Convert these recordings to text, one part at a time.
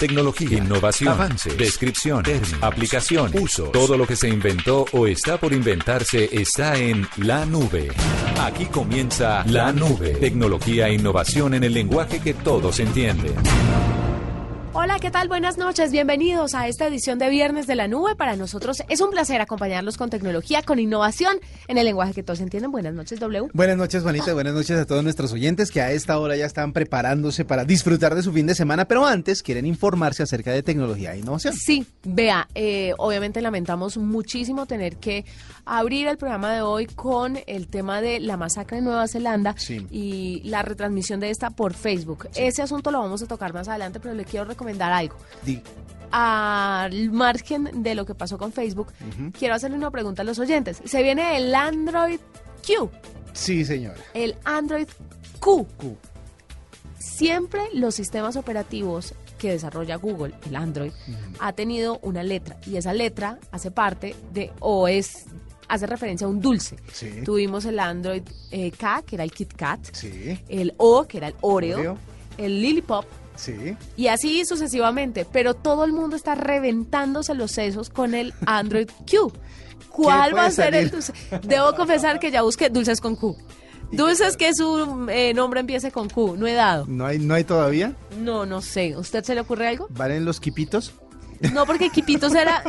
Tecnología, innovación, avances, descripción, términos, aplicación, uso. Todo lo que se inventó o está por inventarse está en la nube. Aquí comienza la nube. Tecnología e innovación en el lenguaje que todos entienden. Hola, ¿qué tal? Buenas noches. Bienvenidos a esta edición de Viernes de la Nube. Para nosotros es un placer acompañarlos con tecnología, con innovación en el lenguaje que todos entienden. Buenas noches, W. Buenas noches, Juanita. Buenas noches a todos nuestros oyentes que a esta hora ya están preparándose para disfrutar de su fin de semana, pero antes quieren informarse acerca de tecnología e innovación. Sí, vea, eh, obviamente lamentamos muchísimo tener que abrir el programa de hoy con el tema de la masacre en Nueva Zelanda y la retransmisión de esta por Facebook. Ese asunto lo vamos a tocar más adelante, pero le quiero recomendar algo. Al margen de lo que pasó con Facebook, quiero hacerle una pregunta a los oyentes. Se viene el Android Q. Sí, señora. El Android Q. Siempre los sistemas operativos que desarrolla Google, el Android, ha tenido una letra y esa letra hace parte de o es hace referencia a un dulce. Tuvimos el Android eh, K, que era el Kit Kat, el O, que era el Oreo, el Lillipop, Sí. Y así sucesivamente, pero todo el mundo está reventándose los sesos con el Android Q. ¿Cuál va a ser el dulce? Debo confesar que ya busqué dulces con Q. Dulces que su eh, nombre empiece con Q, no he dado. ¿No hay, ¿No hay todavía? No, no sé. ¿Usted se le ocurre algo? ¿Valen los quipitos? No, porque Quipitos era.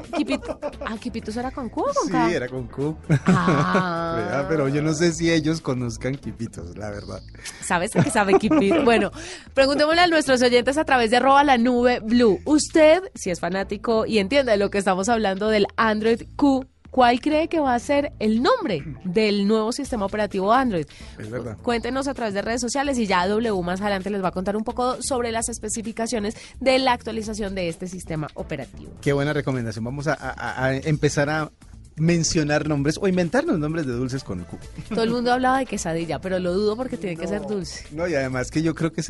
ah, Quipitos era con Q o con K? Sí, era con Q. Ah. Pero yo no sé si ellos conozcan Quipitos, la verdad. ¿Sabes que sabe Quipitos? Bueno, preguntémosle a nuestros oyentes a través de arroba la nube blue. Usted, si es fanático y entiende de lo que estamos hablando del Android Q, ¿Cuál cree que va a ser el nombre del nuevo sistema operativo Android? Es verdad. Cuéntenos a través de redes sociales y ya W más adelante les va a contar un poco sobre las especificaciones de la actualización de este sistema operativo. Qué buena recomendación. Vamos a, empezar a mencionar nombres o inventarnos nombres de dulces con Q. Todo el mundo hablaba de quesadilla, pero lo dudo porque tiene que ser dulce. No, y además que yo creo que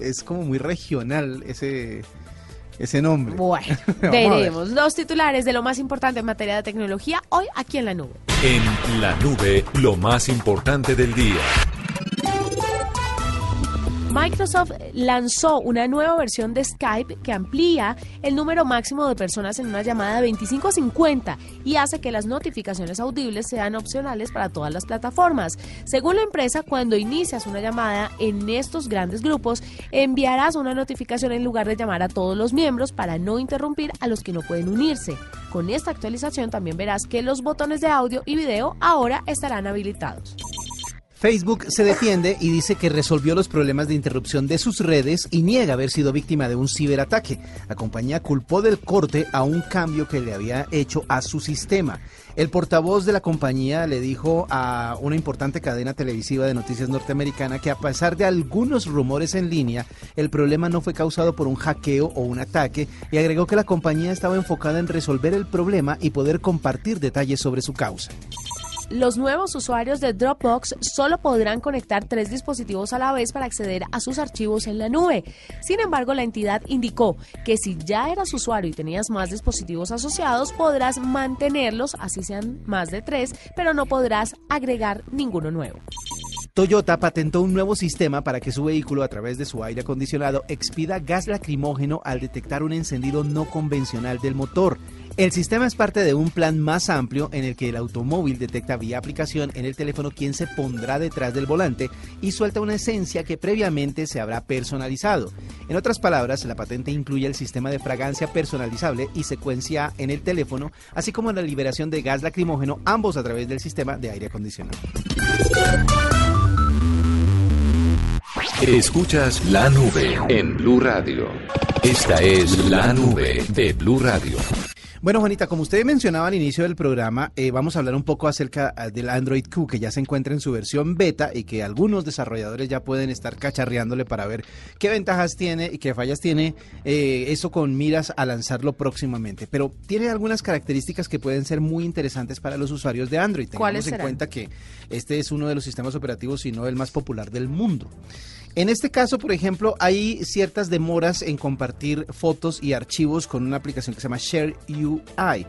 es como muy regional ese ese nombre. Bueno, veremos los titulares de lo más importante en materia de tecnología hoy aquí en la nube. En la nube, lo más importante del día. Microsoft lanzó una nueva versión de Skype que amplía el número máximo de personas en una llamada de 25 a 50 y hace que las notificaciones audibles sean opcionales para todas las plataformas. Según la empresa, cuando inicias una llamada en estos grandes grupos, enviarás una notificación en lugar de llamar a todos los miembros para no interrumpir a los que no pueden unirse. Con esta actualización también verás que los botones de audio y video ahora estarán habilitados. Facebook se defiende y dice que resolvió los problemas de interrupción de sus redes y niega haber sido víctima de un ciberataque. La compañía culpó del corte a un cambio que le había hecho a su sistema. El portavoz de la compañía le dijo a una importante cadena televisiva de noticias norteamericana que a pesar de algunos rumores en línea, el problema no fue causado por un hackeo o un ataque y agregó que la compañía estaba enfocada en resolver el problema y poder compartir detalles sobre su causa los nuevos usuarios de Dropbox solo podrán conectar tres dispositivos a la vez para acceder a sus archivos en la nube. Sin embargo, la entidad indicó que si ya eras usuario y tenías más dispositivos asociados, podrás mantenerlos, así sean más de tres, pero no podrás agregar ninguno nuevo. Toyota patentó un nuevo sistema para que su vehículo a través de su aire acondicionado expida gas lacrimógeno al detectar un encendido no convencional del motor. El sistema es parte de un plan más amplio en el que el automóvil detecta vía aplicación en el teléfono quién se pondrá detrás del volante y suelta una esencia que previamente se habrá personalizado. En otras palabras, la patente incluye el sistema de fragancia personalizable y secuencia en el teléfono, así como la liberación de gas lacrimógeno, ambos a través del sistema de aire acondicionado. Escuchas la nube en Blue Radio. Esta es la nube de Blue Radio. Bueno, Juanita, como usted mencionaba al inicio del programa, eh, vamos a hablar un poco acerca ah, del Android Q, que ya se encuentra en su versión beta y que algunos desarrolladores ya pueden estar cacharreándole para ver qué ventajas tiene y qué fallas tiene, eh, eso con miras a lanzarlo próximamente. Pero tiene algunas características que pueden ser muy interesantes para los usuarios de Android. ¿Cuáles Tengamos en cuenta que este es uno de los sistemas operativos, si no el más popular del mundo. En este caso, por ejemplo, hay ciertas demoras en compartir fotos y archivos con una aplicación que se llama Share UI.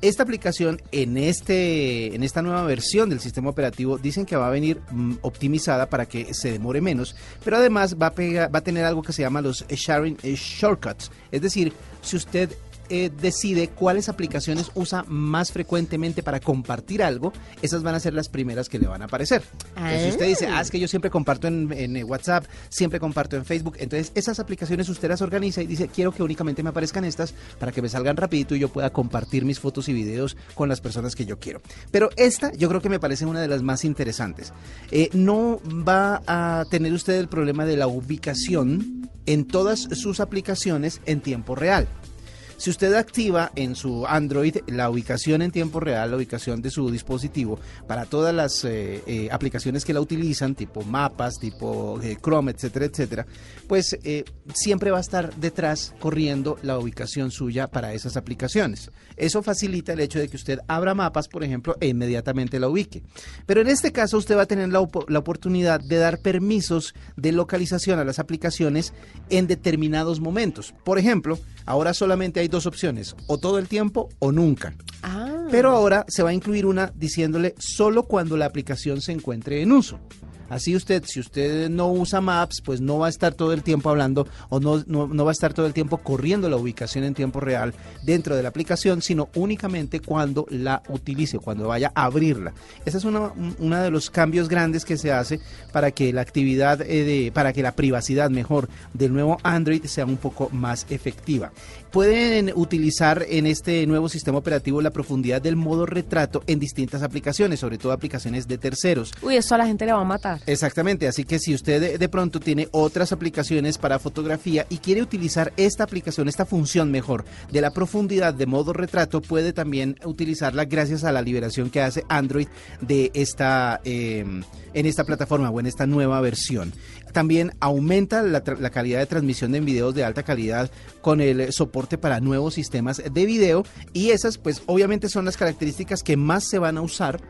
Esta aplicación en, este, en esta nueva versión del sistema operativo dicen que va a venir mm, optimizada para que se demore menos, pero además va a, va a tener algo que se llama los sharing shortcuts. Es decir, si usted eh, decide cuáles aplicaciones usa más frecuentemente para compartir algo, esas van a ser las primeras que le van a aparecer. Entonces, si usted dice, ah, es que yo siempre comparto en, en, eh, WhatsApp, siempre comparto en Facebook, entonces esas aplicaciones usted las organiza y dice, quiero que únicamente me aparezcan estas para que me salgan rapidito y yo pueda compartir mis fotos y videos con las personas que yo quiero. Pero esta yo creo que me parece una de las más interesantes. Eh, no va a tener usted el problema de la ubicación en todas sus aplicaciones en tiempo real. Si usted activa en su Android la ubicación en tiempo real, la ubicación de su dispositivo, para todas las eh, eh, aplicaciones que la utilizan, tipo mapas, tipo eh, Chrome, etcétera, etcétera, pues siempre va a estar detrás corriendo la ubicación suya para esas aplicaciones. Eso facilita el hecho de que usted abra mapas, por ejemplo, e inmediatamente la ubique. Pero en este caso usted va a tener la, la oportunidad de dar permisos de localización a las aplicaciones en determinados momentos. Por ejemplo, ahora solamente hay dos opciones, o todo el tiempo o nunca. Ah. Pero ahora se va a incluir una diciéndole solo cuando la aplicación se encuentre en uso. Así usted, si usted no usa Maps, pues no va a estar todo el tiempo hablando o no, no, no va a estar todo el tiempo corriendo la ubicación en tiempo real dentro de la aplicación, sino únicamente cuando la utilice, cuando vaya a abrirla. Ese es uno uno de los cambios grandes que se hace para que la actividad, eh, de, para que la privacidad mejor del nuevo Android sea un poco más efectiva. Pueden utilizar en este nuevo sistema operativo la profundidad del modo retrato en distintas aplicaciones, sobre todo aplicaciones de terceros. Uy, esto a la gente le va a matar. Exactamente, así que si usted de, pronto tiene otras aplicaciones para fotografía y quiere utilizar esta aplicación, esta función mejor de la profundidad de modo retrato, puede también utilizarla gracias a la liberación que hace Android de esta eh, en esta plataforma o en esta nueva versión. También aumenta la, la calidad de transmisión de videos de alta calidad con el eh, para nuevos sistemas de video y esas pues obviamente son las características que más se van a usar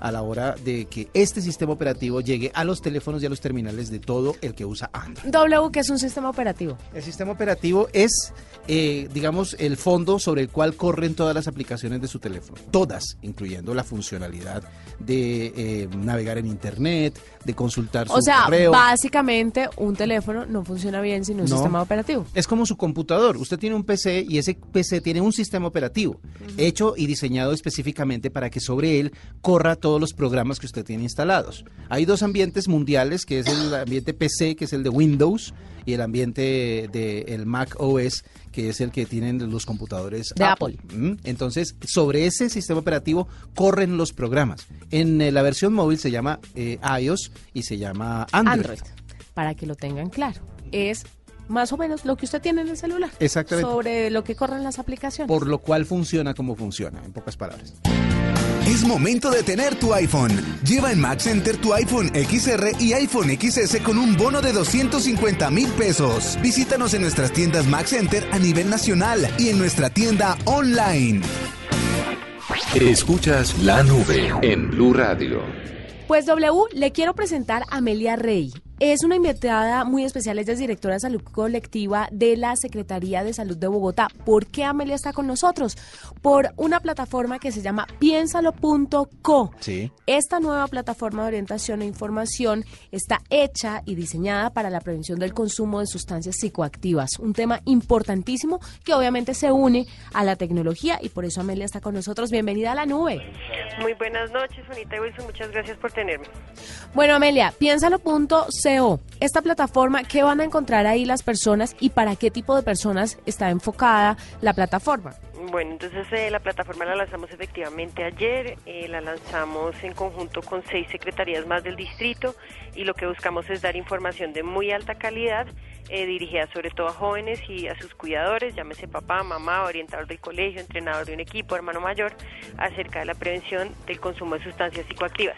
a la hora de que este sistema operativo llegue a los teléfonos y a los terminales de todo el que usa Android. W, que es un sistema operativo. El sistema operativo es, eh, digamos, el fondo sobre el cual corren todas las aplicaciones de su teléfono. Todas, incluyendo la funcionalidad de eh, navegar en Internet, de consultar su O sea, correo. básicamente un teléfono no funciona bien sin un No. sistema operativo. Es como su computador. Usted tiene un PC y ese PC tiene un sistema operativo hecho y diseñado específicamente para que sobre él corra todos los programas que usted tiene instalados. Hay dos ambientes mundiales, que es el ambiente PC, que es el de Windows, y el ambiente del el Mac OS, que es el que tienen los computadores De Apple. Mm, Entonces, sobre ese sistema operativo corren los programas. En eh, la versión móvil se llama eh, iOS y se llama Android. Android. Para que lo tengan claro. Es más o menos lo que usted tiene en el celular. Exactamente. Sobre lo que corren las aplicaciones. Por lo cual funciona como funciona, en pocas palabras. Es momento de tener tu iPhone. Lleva en Mac Center tu iPhone XR y iPhone XS con un bono de 250 mil pesos. Visítanos en nuestras tiendas Mac Center a nivel nacional y en nuestra tienda online. Escuchas la nube en Blue Radio. Pues W, le quiero presentar a Amelia Rey. Es una invitada muy especial, ella es directora de salud colectiva de la Secretaría de Salud de Bogotá. ¿Por qué Amelia está con nosotros? Por una plataforma que se llama piénsalo.co. Sí. Esta nueva plataforma de orientación e información está hecha y diseñada para la prevención del consumo de sustancias psicoactivas, un tema importantísimo que obviamente se une a la tecnología y por eso Amelia está con nosotros. Bienvenida a la nube. Muy buenas noches, Juanita y Wilson. Muchas gracias por tenerme. Bueno, Amelia, piénsalo.co. Esta plataforma, ¿qué van a encontrar ahí las personas y para qué tipo de personas está enfocada la plataforma? Bueno, entonces eh, la plataforma la lanzamos efectivamente ayer, eh, la lanzamos en conjunto con seis secretarías más del distrito y lo que buscamos es dar información de muy alta calidad eh, dirigida sobre todo a jóvenes y a sus cuidadores, llámese papá, mamá, orientador del colegio, entrenador de un equipo, hermano mayor, acerca de la prevención del consumo de sustancias psicoactivas.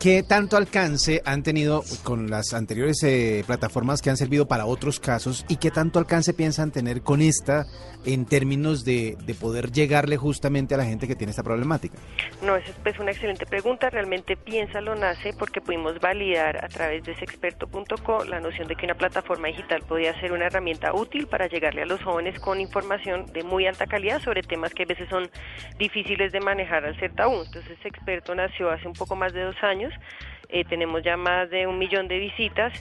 ¿Qué tanto alcance han tenido con las anteriores eh, plataformas que han servido para otros casos y qué tanto alcance piensan tener con esta en términos de, de poder llegarle justamente a la gente que tiene esta problemática? No, esa es pues, una excelente pregunta. Realmente Piénsalo nace porque pudimos validar a través de sexperto.co la noción de que una plataforma digital podía ser una herramienta útil para llegarle a los jóvenes con información de muy alta calidad sobre temas que a veces son difíciles de manejar al ser tabú. Entonces, Experto nació hace un poco más de dos años. Eh, tenemos ya más de un millón de visitas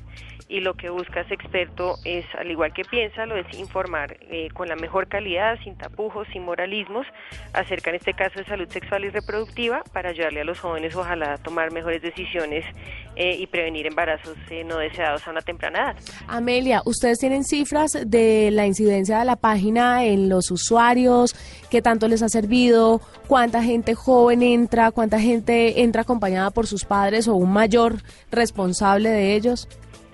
y lo que busca ese experto es, al igual que piensa, lo es informar eh, con la mejor calidad, sin tapujos, sin moralismos, acerca en este caso de salud sexual y reproductiva para ayudarle a los jóvenes ojalá a tomar mejores decisiones eh, y prevenir embarazos eh, no deseados a una temprana edad. Amelia, ¿ustedes tienen cifras de la incidencia de la página en los usuarios? ¿Qué tanto les ha servido? ¿Cuánta gente joven entra? ¿Cuánta gente entra acompañada por sus padres o un mayor responsable de ellos?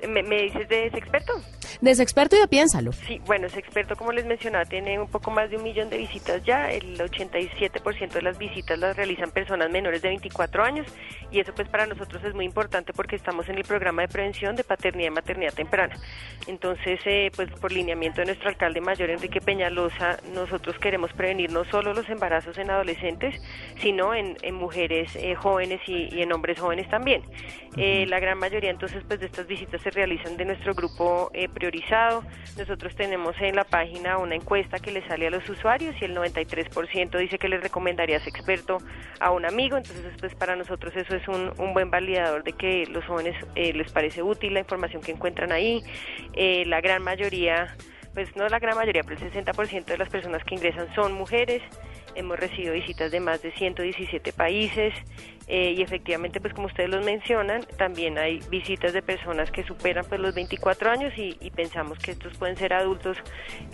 ¿Me, me dices de ese experto? De ese experto y de piénsalo. Sí, bueno, ese experto, como les mencionaba, tiene un poco más de un millón de visitas ya. El 87% de las visitas las realizan personas menores de 24 años y eso pues para nosotros es muy importante porque estamos en el programa de prevención de paternidad y maternidad temprana. Entonces, eh, pues por lineamiento de nuestro alcalde mayor Enrique Peñalosa, nosotros queremos prevenir no solo los embarazos en adolescentes, sino en, en mujeres eh, jóvenes y, y en hombres jóvenes también. Eh, la gran mayoría entonces pues de estas visitas se realizan de nuestro grupo eh, priorizado. Nosotros tenemos en la página una encuesta que le sale a los usuarios y el 93% dice que les recomendaría ese experto a un amigo. Entonces pues para nosotros eso es un, un buen validador de que los jóvenes eh, les parece útil la información que encuentran ahí. Eh, la gran mayoría pues no la gran mayoría, pero el 60% de las personas que ingresan son mujeres. Hemos recibido visitas de más de 117 países eh, y efectivamente, pues como ustedes los mencionan, también hay visitas de personas que superan pues los 24 años y, y pensamos que estos pueden ser adultos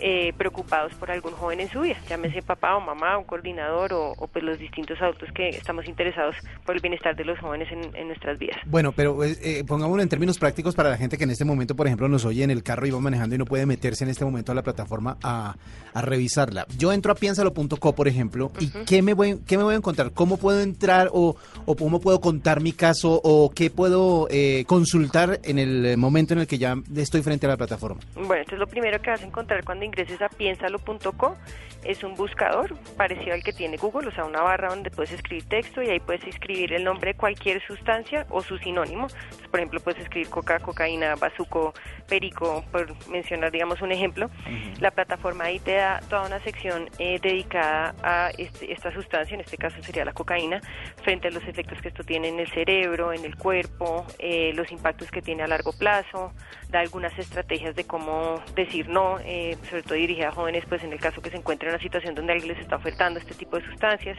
eh, preocupados por algún joven en su vida, llámese papá o mamá, un coordinador o, o, pues los distintos adultos que estamos interesados por el bienestar de los jóvenes en, en nuestras vidas. Bueno, pero eh, pongámoslo en términos prácticos para la gente que en este momento, por ejemplo, nos oye en el carro y va manejando y no puede meterse en este momento a la plataforma a, a revisarla. Yo entro a piénsalo.co, por ejemplo, y ¿qué me, voy, ¿qué me voy a encontrar? ¿Cómo puedo entrar o, o cómo puedo contar mi caso o qué puedo eh, consultar en el momento en el que ya estoy frente a la plataforma? Bueno, entonces lo primero que vas a encontrar cuando ingreses a piénsalo.co es un buscador parecido al que tiene Google, o sea, una barra donde puedes escribir texto y ahí puedes escribir el nombre de cualquier sustancia o su sinónimo. Entonces, por ejemplo, puedes escribir coca, cocaína, bazuco, perico, por mencionar, digamos, un ejemplo. Uh -huh. La plataforma ahí te da toda una sección eh, dedicada a este, esta sustancia, en este caso sería la cocaína, frente a los efectos que esto tiene en el cerebro, en el cuerpo, eh, los impactos que tiene a largo plazo, da algunas estrategias de cómo decir no, eh, sobre todo dirigida a jóvenes, pues en el caso que se encuentren en una situación donde alguien les está ofertando este tipo de sustancias,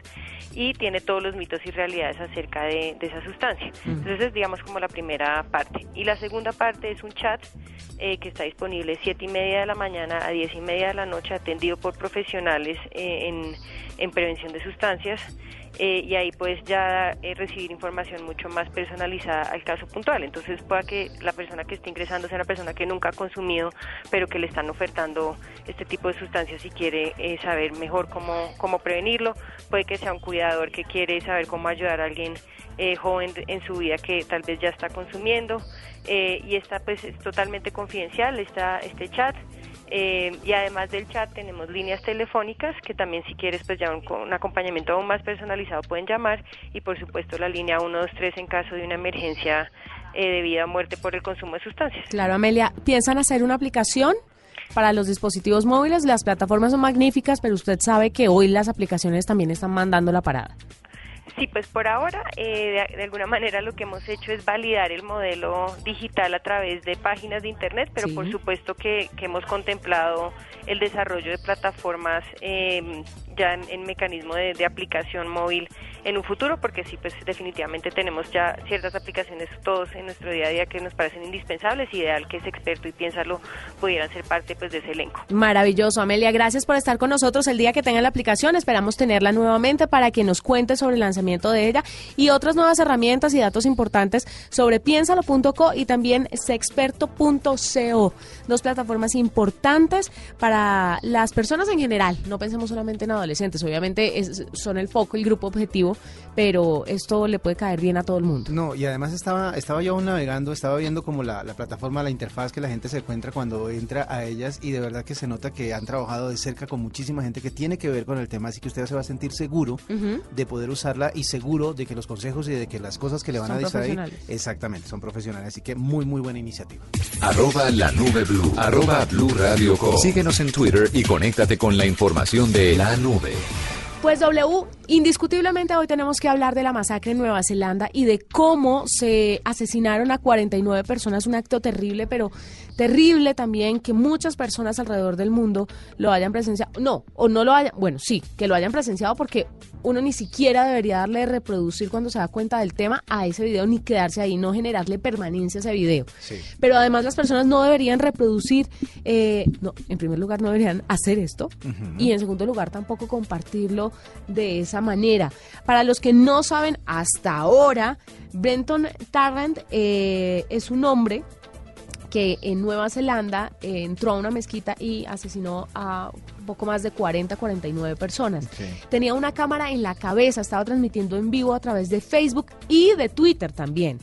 y tiene todos los mitos y realidades acerca de, de esa sustancia. -huh. Entonces es, digamos, como la primera parte. Y la segunda parte es un chat eh, que está disponible 7 y media de la mañana a 10 y media de la noche, atendido por profesionales eh, en, en prevención de sustancias eh, y ahí puedes ya eh, recibir información mucho más personalizada al caso puntual. Entonces pueda que la persona que esté ingresando sea una persona que nunca ha consumido, pero que le están ofertando este tipo de sustancias y quiere eh, saber mejor cómo, cómo prevenirlo. Puede que sea un cuidador que quiere saber cómo ayudar a alguien eh, joven en su vida que tal vez ya está consumiendo. Eh, y esta pues es totalmente confidencial, está este chat. Eh, y además del chat tenemos líneas telefónicas que también si quieres pues ya un, un, acompañamiento aún más personalizado pueden llamar y por supuesto la línea 123 en caso de una emergencia eh, de vida o muerte por el consumo de sustancias. Claro, Amelia, ¿piensan hacer una aplicación? Para los dispositivos móviles las plataformas son magníficas, pero usted sabe que hoy las aplicaciones también están mandando la parada. Sí, pues por ahora, eh, de, de, alguna manera lo que hemos hecho es validar el modelo digital a través de páginas de Internet, pero sí. por supuesto que, que, hemos contemplado el desarrollo de plataformas eh, ya en, en mecanismo de, de, aplicación móvil en un futuro, porque sí, pues definitivamente tenemos ya ciertas aplicaciones todos en nuestro día a día que nos parecen indispensables, ideal que ese experto y piénsalo pudieran ser parte pues de ese elenco. Maravilloso, Amelia, gracias por estar con nosotros el día que tenga la aplicación, esperamos tenerla nuevamente para que nos cuente sobre el lanzamiento de ella y otras nuevas herramientas y datos importantes sobre piénsalo.co y también sexperto.co. Dos plataformas importantes para las personas en general. No pensemos solamente en adolescentes, obviamente es- son el foco, el grupo objetivo, pero esto le puede caer bien a todo el mundo. No, y además estaba, estaba yo aún navegando, estaba viendo como la, la plataforma, la interfaz que la gente se encuentra cuando entra a ellas y de verdad que se nota que han trabajado de cerca con muchísima gente que tiene que ver con el tema, así que usted se va a sentir seguro de poder usarla y seguro de que los consejos y de que las cosas que le van Son a decir ahí, profesionales. exactamente, son profesionales, así que muy muy buena iniciativa. Arroba la nube blue. Arroba blue radio com. Síguenos en Twitter y conéctate con la información de la nube. Pues W, indiscutiblemente hoy tenemos que hablar de la masacre en Nueva Zelanda y de cómo se asesinaron a 49 personas, un acto terrible, pero terrible también que muchas personas alrededor del mundo lo hayan presenciado. No, o no lo hayan, bueno, sí, que lo hayan presenciado porque uno ni siquiera debería darle de reproducir cuando se da cuenta del tema a ese video ni quedarse ahí, no generarle permanencia a ese video. Sí. Pero además las personas no deberían reproducir, eh, no, en primer lugar no deberían hacer esto y en segundo lugar tampoco compartirlo de esa manera. Para los que no saben, hasta ahora, Brenton Tarrant eh, es un hombre que en Nueva Zelanda eh, entró a una mezquita y asesinó a un poco más de 40, 49 personas. Tenía una cámara en la cabeza, estaba transmitiendo en vivo a través de Facebook y de Twitter también.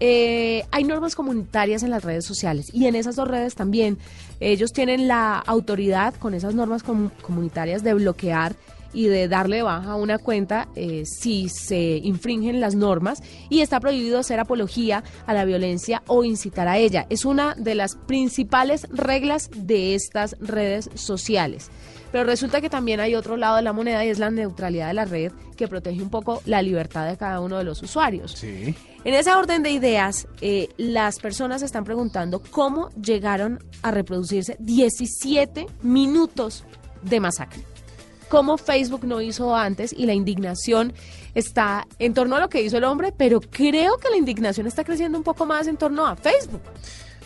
Eh, hay normas comunitarias en las redes sociales y en esas dos redes también ellos tienen la autoridad con esas normas comu- comunitarias de bloquear y de darle baja a una cuenta eh, si se infringen las normas y está prohibido hacer apología a la violencia o incitar a ella. Es una de las principales reglas de estas redes sociales. Pero resulta que también hay otro lado de la moneda y es la neutralidad de la red que protege un poco la libertad de cada uno de los usuarios. Sí. En ese orden de ideas, eh, las personas están preguntando cómo llegaron a reproducirse 17 minutos de masacre. Cómo Facebook no hizo antes y la indignación está en torno a lo que hizo el hombre, pero creo que la indignación está creciendo un poco más en torno a Facebook.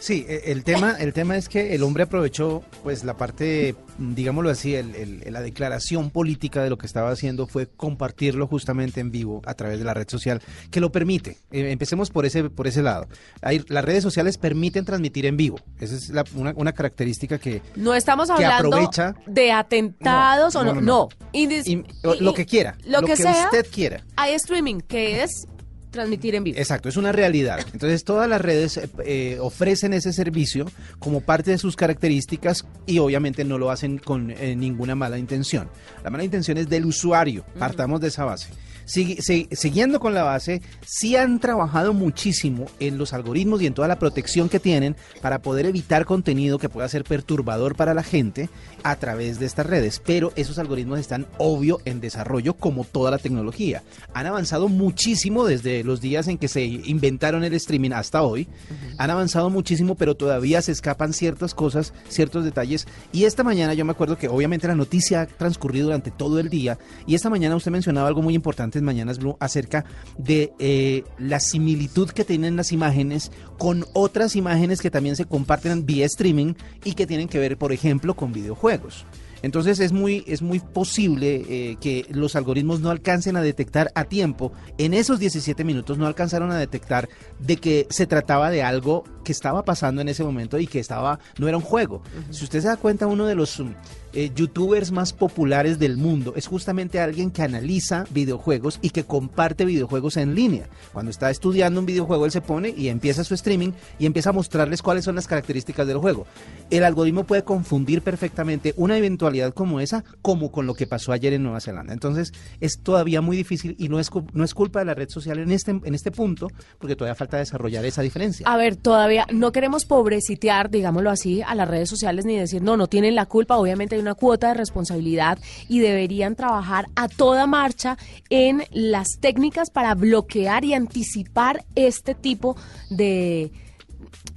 Sí, e- el tema, el tema es que el hombre aprovechó, pues, la parte, digámoslo así, el- el- la declaración política de lo que estaba haciendo fue compartirlo justamente en vivo a través de la red social que lo permite. Eh, empecemos por ese, por ese lado. Hay- las redes sociales permiten transmitir en vivo. Esa es la- una, una característica que No estamos hablando aprovecha- de atentados No, o no. no, No, lo que quiera, Lo, que, sea, usted quiera. hay streaming, que es transmitir en vivo. Exacto, es una realidad. Entonces todas las redes eh, eh, ofrecen ese servicio como parte de sus características y obviamente no lo hacen con eh, ninguna mala intención. La mala intención es del usuario, partamos de esa base. Siguiendo con la base, sí han trabajado muchísimo en los algoritmos y en toda la protección que tienen para poder evitar contenido que pueda ser perturbador para la gente a través de estas redes. Pero esos algoritmos están obvio en desarrollo como toda la tecnología. Han avanzado muchísimo desde los días en que se inventaron el streaming hasta hoy. Han avanzado muchísimo, pero todavía se escapan ciertas cosas, ciertos detalles. Y esta mañana yo me acuerdo que obviamente la noticia ha transcurrido durante todo el día. Y esta mañana usted mencionaba algo muy importante en Mañanas Blue acerca de eh, la similitud que tienen las imágenes con otras imágenes que también se comparten vía streaming y que tienen que ver, por ejemplo, con videojuegos. Entonces es muy, es muy posible eh, que los algoritmos no alcancen a detectar a tiempo. En esos 17 minutos no alcanzaron a detectar de que se trataba de algo que estaba pasando en ese momento y que estaba no era un juego. Si usted se da cuenta, uno de los um, eh, youtubers más populares del mundo es justamente alguien que analiza videojuegos y que comparte videojuegos en línea. Cuando está estudiando un videojuego, él se pone y empieza su streaming y empieza a mostrarles cuáles son las características del juego. El algoritmo puede confundir perfectamente una eventualidad como esa como con lo que pasó ayer en Nueva Zelanda. Entonces es todavía muy difícil y no es, no es culpa de la red social en este, en este punto porque todavía falta desarrollar esa diferencia. A ver, todavía no queremos pobrecitear, digámoslo así, a las redes sociales ni decir, no, no tienen la culpa, obviamente hay una cuota de responsabilidad y deberían trabajar a toda marcha en las técnicas para bloquear y anticipar este tipo de,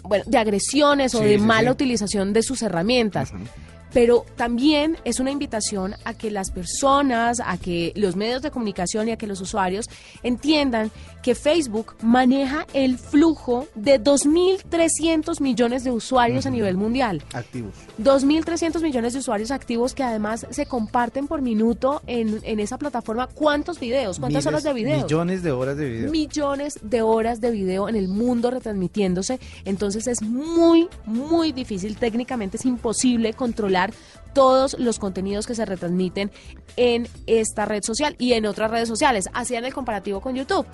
bueno, de agresiones o de sí, mala sí. utilización de sus herramientas. pero también es una invitación a que las personas, a que los medios de comunicación y a que los usuarios entiendan que Facebook maneja el flujo de 2.300 millones de usuarios a nivel mundial. Activos. 2.300 millones de usuarios activos que además se comparten por minuto en, en esa plataforma. ¿Cuántos videos? ¿Cuántas Miles- horas de video? Millones de horas de video. millones de horas de video en el mundo retransmitiéndose. Entonces es muy, muy difícil, técnicamente es imposible controlar todos los contenidos que se retransmiten en esta red social y en otras redes sociales. Hacían el comparativo con YouTube.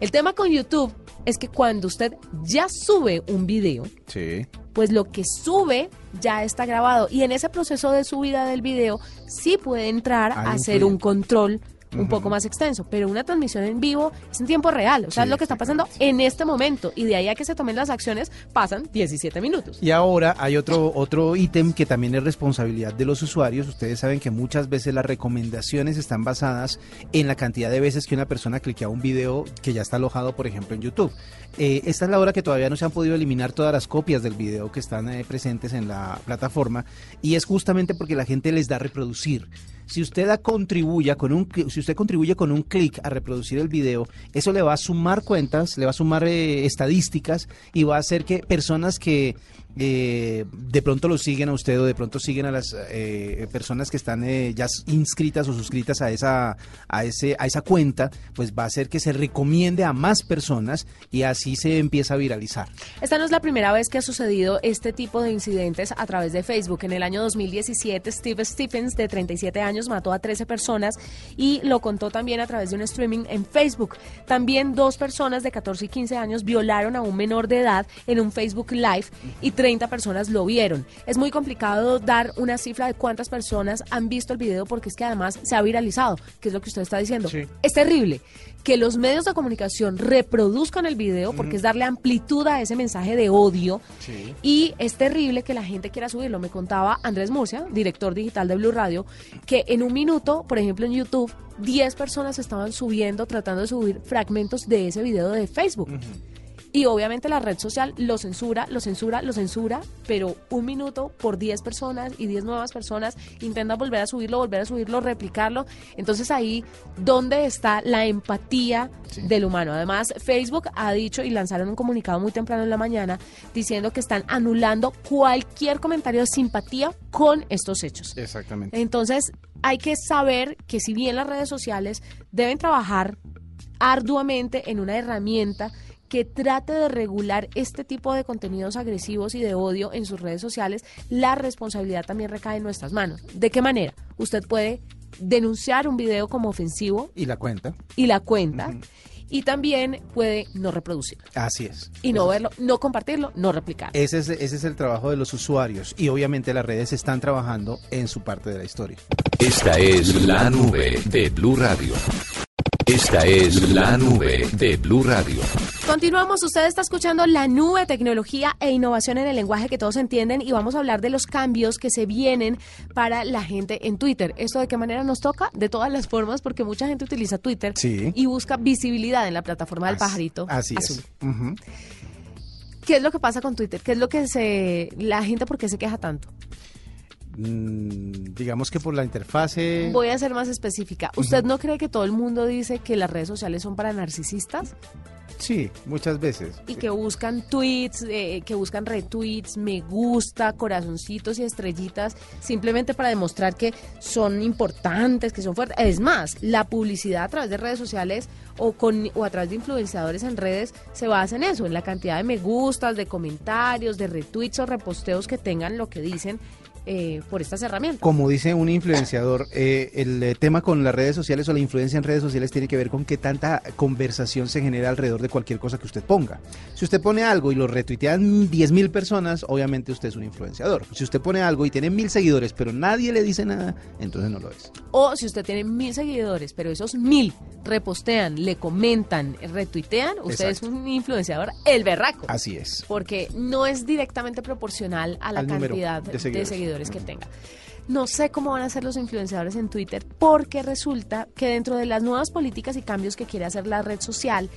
El tema con YouTube es que cuando usted ya sube un video, Sí. pues lo que sube ya está grabado y en ese proceso de subida del video sí puede entrar a hacer un control un poco más extenso, pero una transmisión en vivo es en tiempo real, o sea, Sí, es lo que está pasando en este momento y de ahí a que se tomen las acciones pasan 17 minutos. Y ahora hay otro otro ítem que también es responsabilidad de los usuarios. Ustedes saben que muchas veces las recomendaciones están basadas en la cantidad de veces que una persona cliquea un video que ya está alojado, por ejemplo, en YouTube. Eh, esta es la hora que todavía no se han podido eliminar todas las copias del video que están eh, presentes en la plataforma y es justamente porque la gente les da reproducir. Si usted contribuya con un si usted contribuye con un clic a reproducir el video, eso le va a sumar cuentas, le va a sumar eh, estadísticas y va a hacer que personas que eh, de pronto lo siguen a usted o de pronto siguen a las eh, personas que están eh, ya inscritas o suscritas a esa a ese a esa cuenta, pues va a hacer que se recomiende a más personas y así se empieza a viralizar. Esta no es la primera vez que ha sucedido este tipo de incidentes a través de Facebook. En el año 2017, Steve Stephens, de 37 años, mató a 13 personas y lo contó también a través de un streaming en Facebook. También dos personas de 14 y 15 años violaron a un menor de edad en un Facebook Live y 30 personas lo vieron. Es muy complicado dar una cifra de cuántas personas han visto el video porque es que además se ha viralizado, que es lo que usted está diciendo. Sí. Es terrible que los medios de comunicación reproduzcan el video porque es darle amplitud a ese mensaje de odio y es terrible que la gente quiera subirlo. Me contaba Andrés Murcia, director digital de Blue Radio, que en un minuto, por ejemplo en YouTube, 10 personas estaban subiendo, tratando de subir fragmentos de ese video de Facebook. Y obviamente la red social lo censura, lo censura, lo censura, pero un minuto por 10 personas y 10 nuevas personas intentan volver a subirlo, volver a subirlo, replicarlo. Entonces ahí, ¿dónde está la empatía del humano? Además, Facebook ha dicho y lanzaron un comunicado muy temprano en la mañana diciendo que están anulando cualquier comentario de simpatía con estos hechos. Exactamente. Entonces, hay que saber que si bien las redes sociales deben trabajar arduamente en una herramienta que trate de regular este tipo de contenidos agresivos y de odio en sus redes sociales, la responsabilidad también recae en nuestras manos. ¿De qué manera? Usted puede denunciar un video como ofensivo Y la cuenta. y la cuenta, y también puede no reproducirlo Así es. y no verlo, no compartirlo, no replicar. Ese es, ese es el trabajo de los usuarios y obviamente las redes están trabajando en su parte de la historia. Esta es la nube de Blue Radio. Esta es la nube de Blue Radio. Continuamos, usted está escuchando la nube, tecnología e innovación en el lenguaje que todos entienden y vamos a hablar de los cambios que se vienen para la gente en Twitter. ¿Esto de qué manera nos toca? De todas las formas, porque mucha gente utiliza Twitter Sí. y busca visibilidad en la plataforma del Así- pajarito Así azul. es. ¿Qué es lo que pasa con Twitter? ¿Qué es lo que se... la gente por qué se queja tanto? Mm, digamos que por la interfase. Voy a ser más específica. ¿Usted no cree que todo el mundo dice que las redes sociales son para narcisistas? Sí, muchas veces. y que buscan tweets, eh, que buscan retweets, me gusta, corazoncitos y estrellitas, simplemente para demostrar que son importantes, que son fuertes. Es más, la publicidad a través de redes sociales o, con, o a través de influenciadores en redes se basa en eso, en la cantidad de me gustas, de comentarios, de retweets o reposteos que tengan lo que dicen eh, por estas herramientas. Como dice un influenciador, eh, el eh, tema con las redes sociales o la influencia en redes sociales tiene que ver con qué tanta conversación se genera alrededor de cualquier cosa que usted ponga. Si usted pone algo y lo retuitean 10 mil personas, obviamente usted es un influenciador. Si usted pone algo y tiene mil seguidores, pero nadie le dice nada, entonces no lo es. O si usted tiene mil seguidores, pero esos mil repostean, le comentan, retuitean, usted Exacto. es un influenciador el berraco. Así es. Porque no es directamente proporcional a la Al cantidad de de seguidores. Seguidores, que tenga. No sé cómo van a ser los influenciadores en Twitter, porque resulta que dentro de las nuevas políticas y cambios que quiere hacer la red social,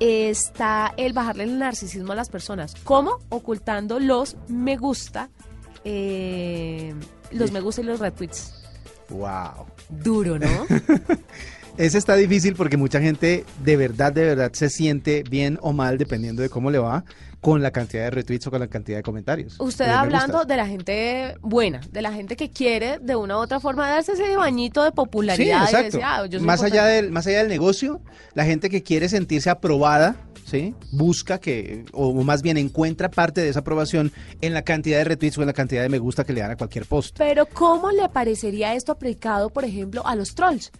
está el bajarle el narcisismo a las personas. ¿Cómo? Ocultando los me gusta eh, los me gusta y los retweets. Wow. Duro, ¿no? Ese está difícil porque mucha gente de verdad, de verdad se siente bien o mal dependiendo de cómo le va con la cantidad de retweets o con la cantidad de comentarios. Usted hablando de la gente buena, de la gente que quiere de una u otra forma darse ese bañito de Sí, popularidad. y exacto. decir, "Ah, yo soy más, allá importante". del, más allá del negocio, la gente que quiere sentirse aprobada, ¿sí? busca que, o más bien encuentra parte de esa aprobación en la cantidad de retweets o en la cantidad de me gusta que le dan a cualquier post. Pero ¿cómo le parecería esto aplicado, por ejemplo, a los trolls?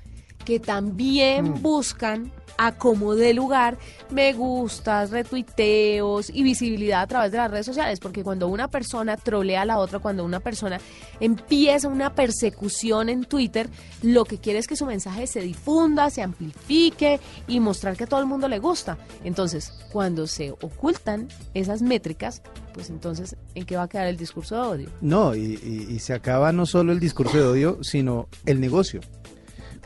Que también Mm. buscan a como de lugar me gustas, retuiteos y visibilidad a través de las redes sociales, porque cuando una persona trolea a la otra, cuando una persona empieza una persecución en Twitter, lo que quiere es que su mensaje se difunda, se amplifique y mostrar que a todo el mundo le gusta. Entonces, cuando se ocultan esas métricas, pues entonces, ¿en qué va a quedar el discurso de odio? No, y, y- y se acaba no solo el discurso de odio, sino el negocio.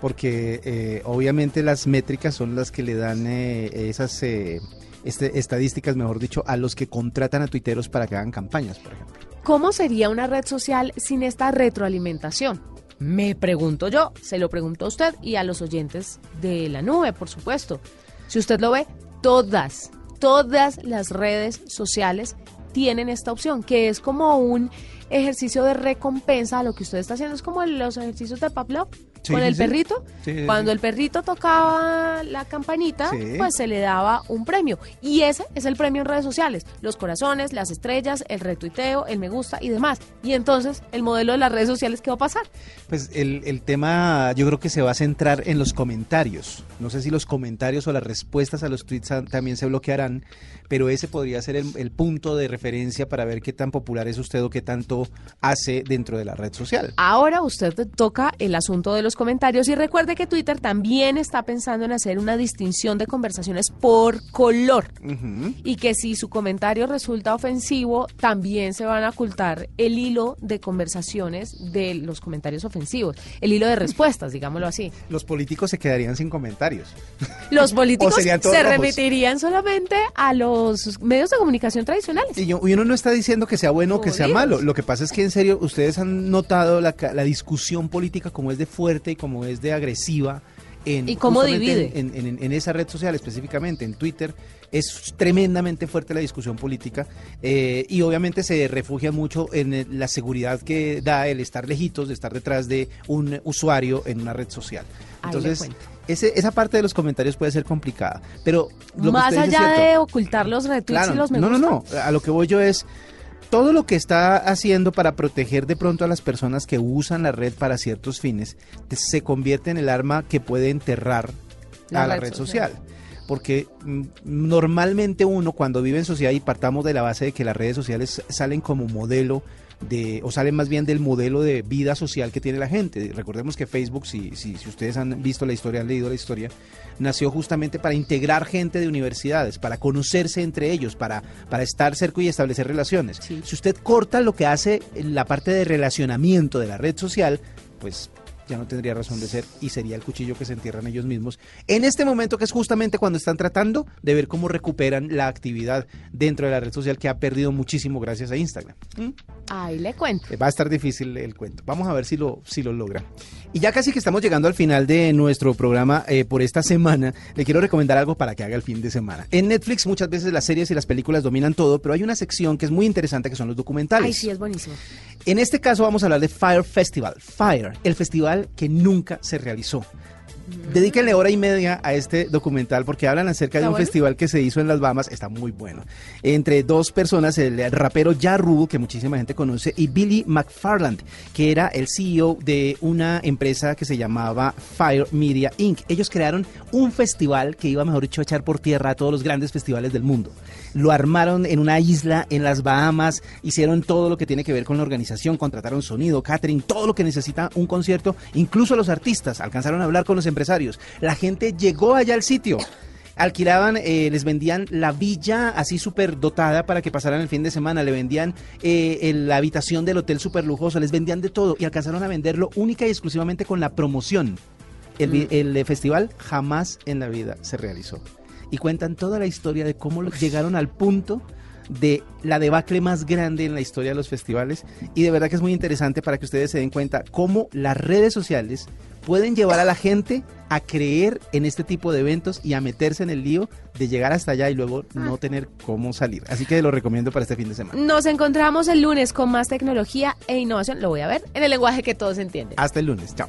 Porque eh, obviamente las métricas son las que le dan eh, esas eh, este- estadísticas, mejor dicho, a los que contratan a tuiteros para que hagan campañas, por ejemplo. ¿Cómo sería una red social sin esta retroalimentación? Me pregunto yo, se lo pregunto a usted y a los oyentes de la nube, por supuesto. Si usted lo ve, todas, todas las redes sociales tienen esta opción, que es como un ejercicio de recompensa a lo que usted está haciendo. Es como los ejercicios de Pavlov Sí, con el sí. perrito. Sí, Cuando el perrito tocaba la campanita, pues se le daba un premio. Y ese es el premio en redes sociales. Los corazones, las estrellas, el retuiteo, el me gusta y demás. Y entonces, el modelo de las redes sociales, ¿qué va a pasar? Pues el, el tema yo creo que se va a centrar en los comentarios. No sé si los comentarios o las respuestas a los tweets también se bloquearán, pero ese podría ser el, el punto de referencia para ver qué tan popular es usted o qué tanto hace dentro de la red social. Ahora usted toca el asunto de los comentarios y recuerde que Twitter también está pensando en hacer una distinción de conversaciones por color. Y que si su comentario resulta ofensivo, también se van a ocultar el hilo de conversaciones de los comentarios ofensivos, el hilo de respuestas, digámoslo así. Los políticos se quedarían sin comentarios. Los políticos se rojos. remitirían solamente a los medios de comunicación tradicionales. Y, yo- y uno no está diciendo que sea bueno o que sea malo. Lo que pasa es que en serio, ustedes han notado la, la discusión política como es de fuerte y como es de agresiva. En, Y cómo divide. En, en- en- en esa red social específicamente, en Twitter, es tremendamente fuerte la discusión política eh, y obviamente se refugia mucho en eh, la seguridad que da el estar lejitos, de estar detrás de un usuario en una red social. Entonces, ese- esa parte de los comentarios puede ser complicada, pero lo Más es allá de ocultar los retweets Claro, y los me no, no, no. A lo que voy yo es todo lo que está haciendo para proteger de pronto a las personas que usan la red para ciertos fines se convierte en el arma que puede enterrar La a la red red social. social. Porque mm, normalmente uno cuando vive en sociedad y partamos de la base de que las redes sociales salen como modelo de, o salen más bien del modelo de vida social que tiene la gente. Recordemos que Facebook, si, si, si ustedes han visto la historia, han leído la historia, nació justamente para integrar gente de universidades, para conocerse entre ellos, para, para estar cerca y establecer relaciones. Sí. Si usted corta lo que hace la parte de relacionamiento de la red social, pues ya no tendría razón de ser y sería el cuchillo que se entierran ellos mismos. En este momento que es justamente cuando están tratando de ver cómo recuperan la actividad dentro de la red social que ha perdido muchísimo gracias a Instagram. ¿Mm? Ahí le cuento. Eh, Va a estar difícil el cuento. Vamos a ver si lo, si lo logra. Y ya casi que estamos llegando al final de nuestro programa eh, por esta semana, le quiero recomendar algo para que haga el fin de semana. En Netflix muchas veces las series y las películas dominan todo, pero hay una sección que es muy interesante que son los documentales. Ay, sí, es buenísimo. En este caso vamos a hablar de Fire Festival. Fire, el festival que nunca se realizó. Dedíquenle hora y media a este documental porque hablan acerca de ¿Está un bueno? festival que se hizo en las Bahamas. Está muy bueno. Entre dos personas, el rapero Ja Rule, que muchísima gente conoce, y Billy McFarland, que era el CEO de una empresa que se llamaba Fire Media Inc. Ellos crearon un festival que iba, mejor dicho, a echar por tierra a todos los grandes festivales del mundo. Lo armaron en una isla en las Bahamas, hicieron todo lo que tiene que ver con la organización, contrataron sonido, catering, todo lo que necesita un concierto, incluso los artistas alcanzaron a hablar con los empresarios. La gente llegó allá al sitio. Alquilaban, eh, les vendían la villa así súper dotada para que pasaran el fin de semana, le vendían eh, el- la habitación del hotel súper lujoso, les vendían de todo y alcanzaron a venderlo única y exclusivamente con la promoción. El, el, eh, festival jamás en la vida se realizó. Y cuentan toda la historia de cómo llegaron al punto de la debacle más grande en la historia de los festivales y de verdad que es muy interesante para que ustedes se den cuenta cómo las redes sociales pueden llevar a la gente a creer en este tipo de eventos y a meterse en el lío de llegar hasta allá y luego no tener cómo salir. Así que lo recomiendo para este fin de semana. Nos encontramos el lunes con más tecnología e innovación. Lo voy a ver en el lenguaje que todos entienden. Hasta el lunes. Chao.